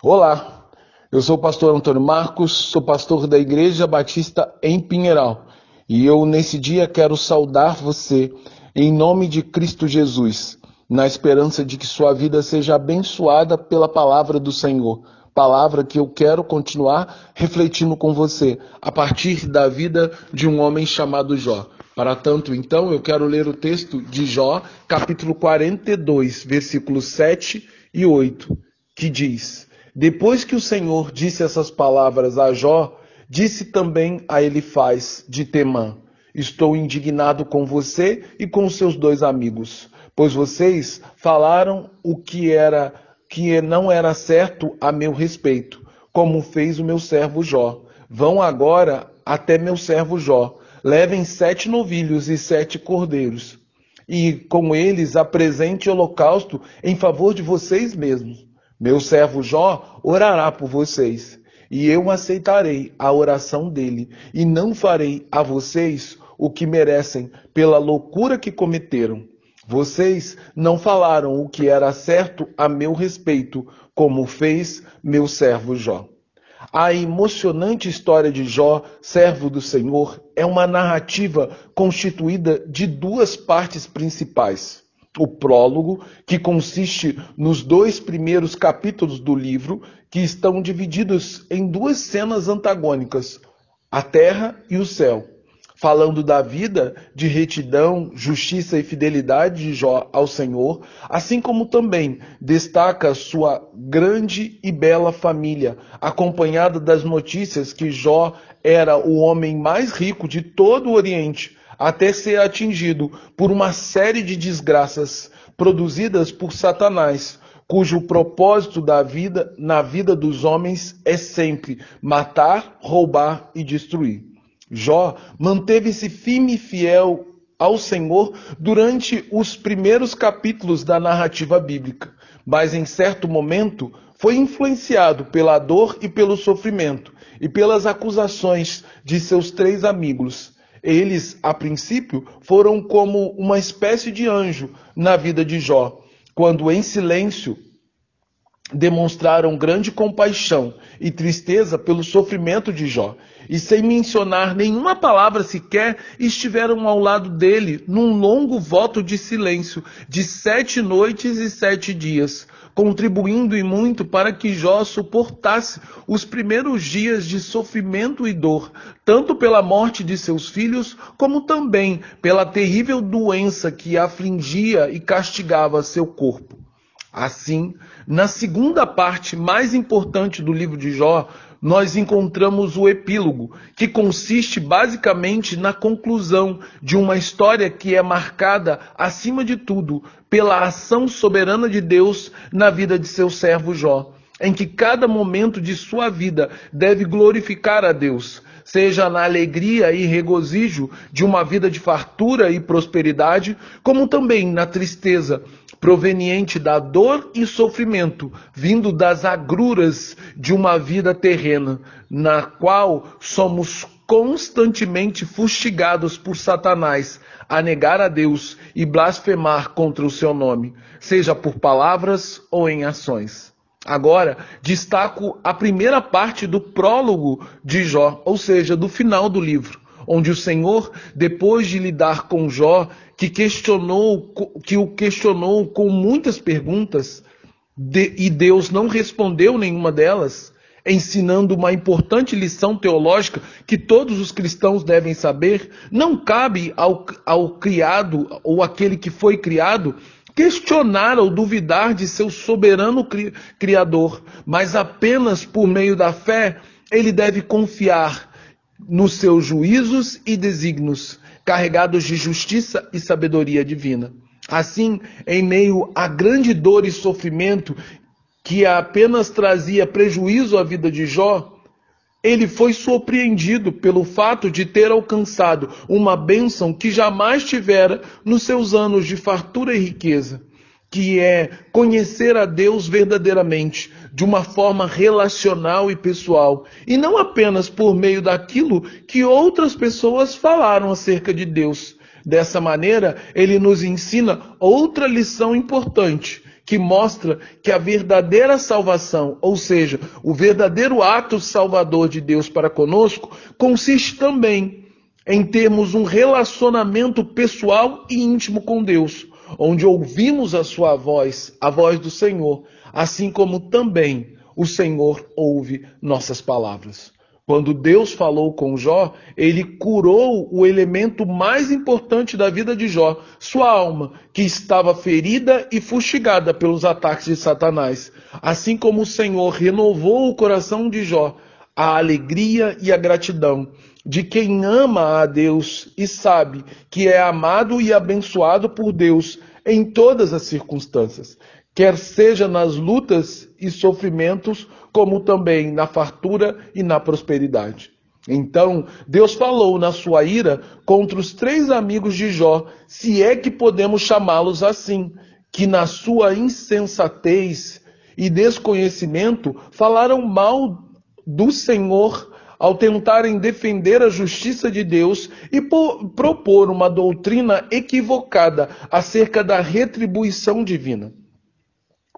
Olá, eu sou o pastor Antônio Marcos, sou pastor da Igreja Batista em Pinheiral e eu nesse dia quero saudar você em nome de Cristo Jesus, na esperança de que sua vida seja abençoada pela palavra do Senhor. Palavra que eu quero continuar refletindo com você a partir da vida de um homem chamado Jó. Para tanto, então, eu quero ler o texto de Jó, capítulo 42, versículos 7 e 8, que diz: Depois que o Senhor disse essas palavras a Jó, disse também a Elifaz de Temã: Estou indignado com você e com seus dois amigos, pois vocês falaram o que era que não era certo a meu respeito, como fez o meu servo Jó. Vão agora até meu servo Jó levem sete novilhos e sete cordeiros, e com eles apresente holocausto em favor de vocês mesmos. Meu servo Jó orará por vocês, e eu aceitarei a oração dele, e não farei a vocês o que merecem pela loucura que cometeram. Vocês não falaram o que era certo a meu respeito, como fez meu servo Jó. A emocionante história de Jó, servo do Senhor, é uma narrativa constituída de duas partes principais. O prólogo, que consiste nos dois primeiros capítulos do livro, que estão divididos em duas cenas antagônicas: a terra e o céu. Falando da vida de retidão, justiça e fidelidade de Jó ao Senhor, assim como também destaca sua grande e bela família, acompanhada das notícias que Jó era o homem mais rico de todo o Oriente, até ser atingido por uma série de desgraças produzidas por Satanás, cujo propósito da vida na vida dos homens é sempre matar, roubar e destruir. Jó manteve-se firme e fiel ao Senhor durante os primeiros capítulos da narrativa bíblica, mas em certo momento foi influenciado pela dor e pelo sofrimento e pelas acusações de seus três amigos. Eles, a princípio, foram como uma espécie de anjo na vida de Jó, quando em silêncio demonstraram grande compaixão e tristeza pelo sofrimento de Jó, e sem mencionar nenhuma palavra sequer, estiveram ao lado dele num longo voto de silêncio de sete noites e sete dias, contribuindo e muito para que Jó suportasse os primeiros dias de sofrimento e dor, tanto pela morte de seus filhos, como também pela terrível doença que afligia e castigava seu corpo. Assim, na segunda parte mais importante do livro de Jó, nós encontramos o epílogo, que consiste basicamente na conclusão de uma história que é marcada, acima de tudo, pela ação soberana de Deus na vida de seu servo Jó, em que cada momento de sua vida deve glorificar a Deus, seja na alegria e regozijo de uma vida de fartura e prosperidade, como também na tristeza proveniente da dor e sofrimento, vindo das agruras de uma vida terrena, na qual somos constantemente fustigados por Satanás a negar a Deus e blasfemar contra o seu nome, seja por palavras ou em ações. Agora, destaco a primeira parte do prólogo de Jó, ou seja, do final do livro, onde o Senhor, depois de lidar com Jó, que questionou, que o questionou com muitas perguntas, de, e Deus não respondeu nenhuma delas, ensinando uma importante lição teológica que todos os cristãos devem saber, não cabe ao, ao criado ou aquele que foi criado questionar ou duvidar de seu soberano cri Criador, mas apenas por meio da fé ele deve confiar nos seus juízos e desígnios, carregados de justiça e sabedoria divina. Assim, em meio a grande dor e sofrimento que apenas trazia prejuízo à vida de Jó, ele foi surpreendido pelo fato de ter alcançado uma bênção que jamais tivera nos seus anos de fartura e riqueza, que é conhecer a Deus verdadeiramente, de uma forma relacional e pessoal, e não apenas por meio daquilo que outras pessoas falaram acerca de Deus. Dessa maneira, ele nos ensina outra lição importante que mostra que a verdadeira salvação, ou seja, o verdadeiro ato salvador de Deus para conosco, consiste também em termos um relacionamento pessoal e íntimo com Deus, onde ouvimos a sua voz, a voz do Senhor, assim como também o Senhor ouve nossas palavras. Quando Deus falou com Jó, ele curou o elemento mais importante da vida de Jó, sua alma, que estava ferida e fustigada pelos ataques de Satanás. Assim como o Senhor renovou o coração de Jó, a alegria e a gratidão de quem ama a Deus e sabe que é amado e abençoado por Deus em todas as circunstâncias, quer seja nas lutas e sofrimentos como também na fartura e na prosperidade. Então, Deus falou na sua ira contra os três amigos de Jó, se é que podemos chamá-los assim, que na sua insensatez e desconhecimento falaram mal do Senhor ao tentarem defender a justiça de Deus e propor uma doutrina equivocada acerca da retribuição divina.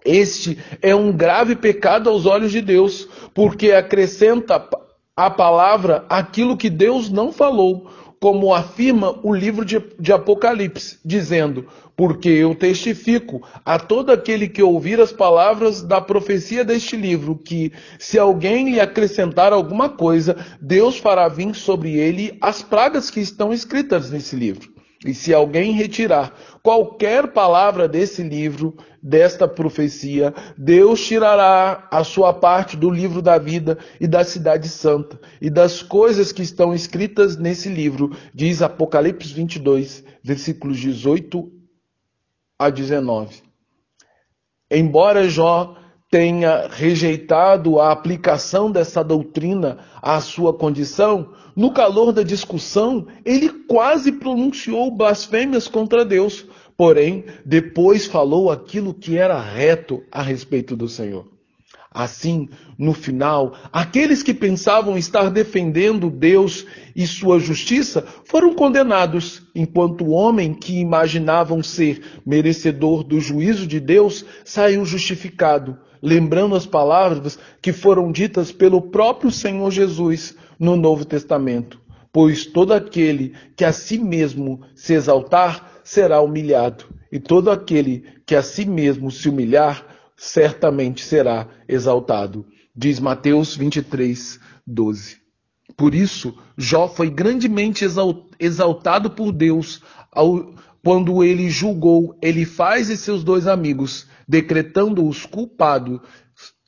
Este é um grave pecado aos olhos de Deus, porque acrescenta à palavra aquilo que Deus não falou, como afirma o livro de, de, Apocalipse, dizendo: Porque eu testifico a todo aquele que ouvir as palavras da profecia deste livro, que se alguém lhe acrescentar alguma coisa, Deus fará vir sobre ele as pragas que estão escritas nesse livro. E se alguém retirar qualquer palavra desse livro, desta profecia, Deus tirará a sua parte do livro da vida e da cidade santa e das coisas que estão escritas nesse livro, diz Apocalipse 22, versículos 18 a 19. Embora Jó tenha rejeitado a aplicação dessa doutrina à sua condição, no calor da discussão, ele quase pronunciou blasfêmias contra Deus, porém, depois falou aquilo que era reto a respeito do Senhor. Assim, no final, aqueles que pensavam estar defendendo Deus e sua justiça foram condenados, enquanto o homem que imaginavam ser merecedor do juízo de Deus saiu justificado, lembrando as palavras que foram ditas pelo próprio Senhor Jesus no Novo Testamento. Pois todo aquele que a si mesmo se exaltar será humilhado, e todo aquele que a si mesmo se humilhar certamente será exaltado. Diz Mateus 23, 12. Por isso, Jó foi grandemente exaltado por Deus ao, quando ele julgou Elifaz e seus dois amigos, decretando-os culpados,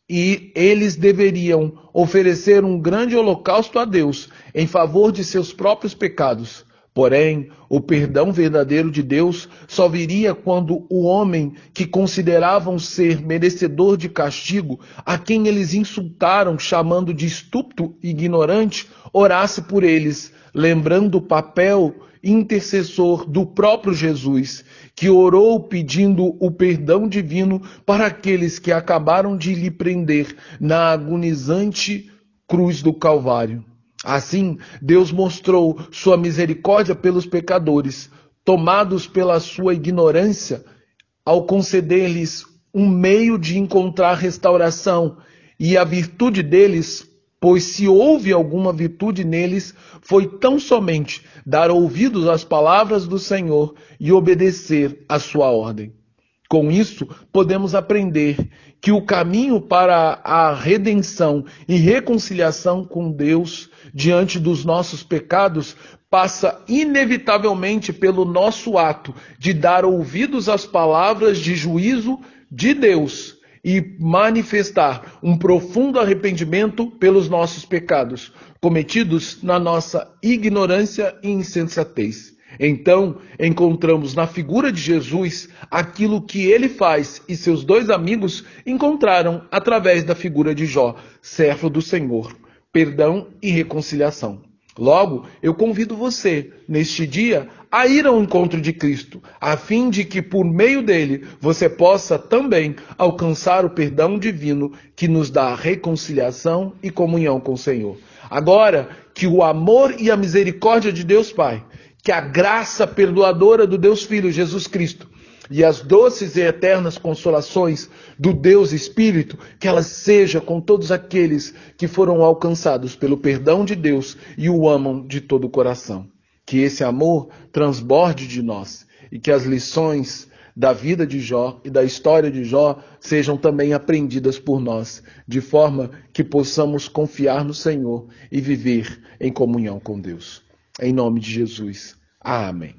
e eles deveriam oferecer um grande holocausto a Deus em favor de seus próprios pecados. Porém, o perdão verdadeiro de Deus só viria quando o homem que consideravam ser merecedor de castigo, a quem eles insultaram chamando de estúpido e ignorante, orasse por eles, lembrando o papel intercessor do próprio Jesus, que orou pedindo o perdão divino para aqueles que acabaram de lhe prender na agonizante cruz do Calvário. Assim, Deus mostrou sua misericórdia pelos pecadores, tomados pela sua ignorância, ao conceder-lhes um meio de encontrar restauração e a virtude deles, pois se houve alguma virtude neles, foi tão somente dar ouvidos às palavras do Senhor e obedecer à sua ordem. Com isso, podemos aprender que o caminho para a redenção e reconciliação com Deus diante dos nossos pecados passa inevitavelmente pelo nosso ato de dar ouvidos às palavras de juízo de Deus e manifestar um profundo arrependimento pelos nossos pecados cometidos na nossa ignorância e insensatez. Então, encontramos na figura de Jesus aquilo que ele faz e seus dois amigos encontraram através da figura de Jó, servo do Senhor, perdão e reconciliação. Logo, eu convido você, neste dia, a ir ao encontro de Cristo, a fim de que por meio dele você possa também alcançar o perdão divino que nos dá reconciliação e comunhão com o Senhor. Agora que o amor e a misericórdia de Deus Pai que a graça perdoadora do Deus Filho, Jesus Cristo, e as doces e eternas consolações do Deus Espírito, que ela seja com todos aqueles que foram alcançados pelo perdão de Deus e o amam de todo o coração. Que esse amor transborde de nós e que as lições da vida de Jó e da história de Jó sejam também aprendidas por nós, de forma que possamos confiar no Senhor e viver em comunhão com Deus. Em nome de Jesus. Amém.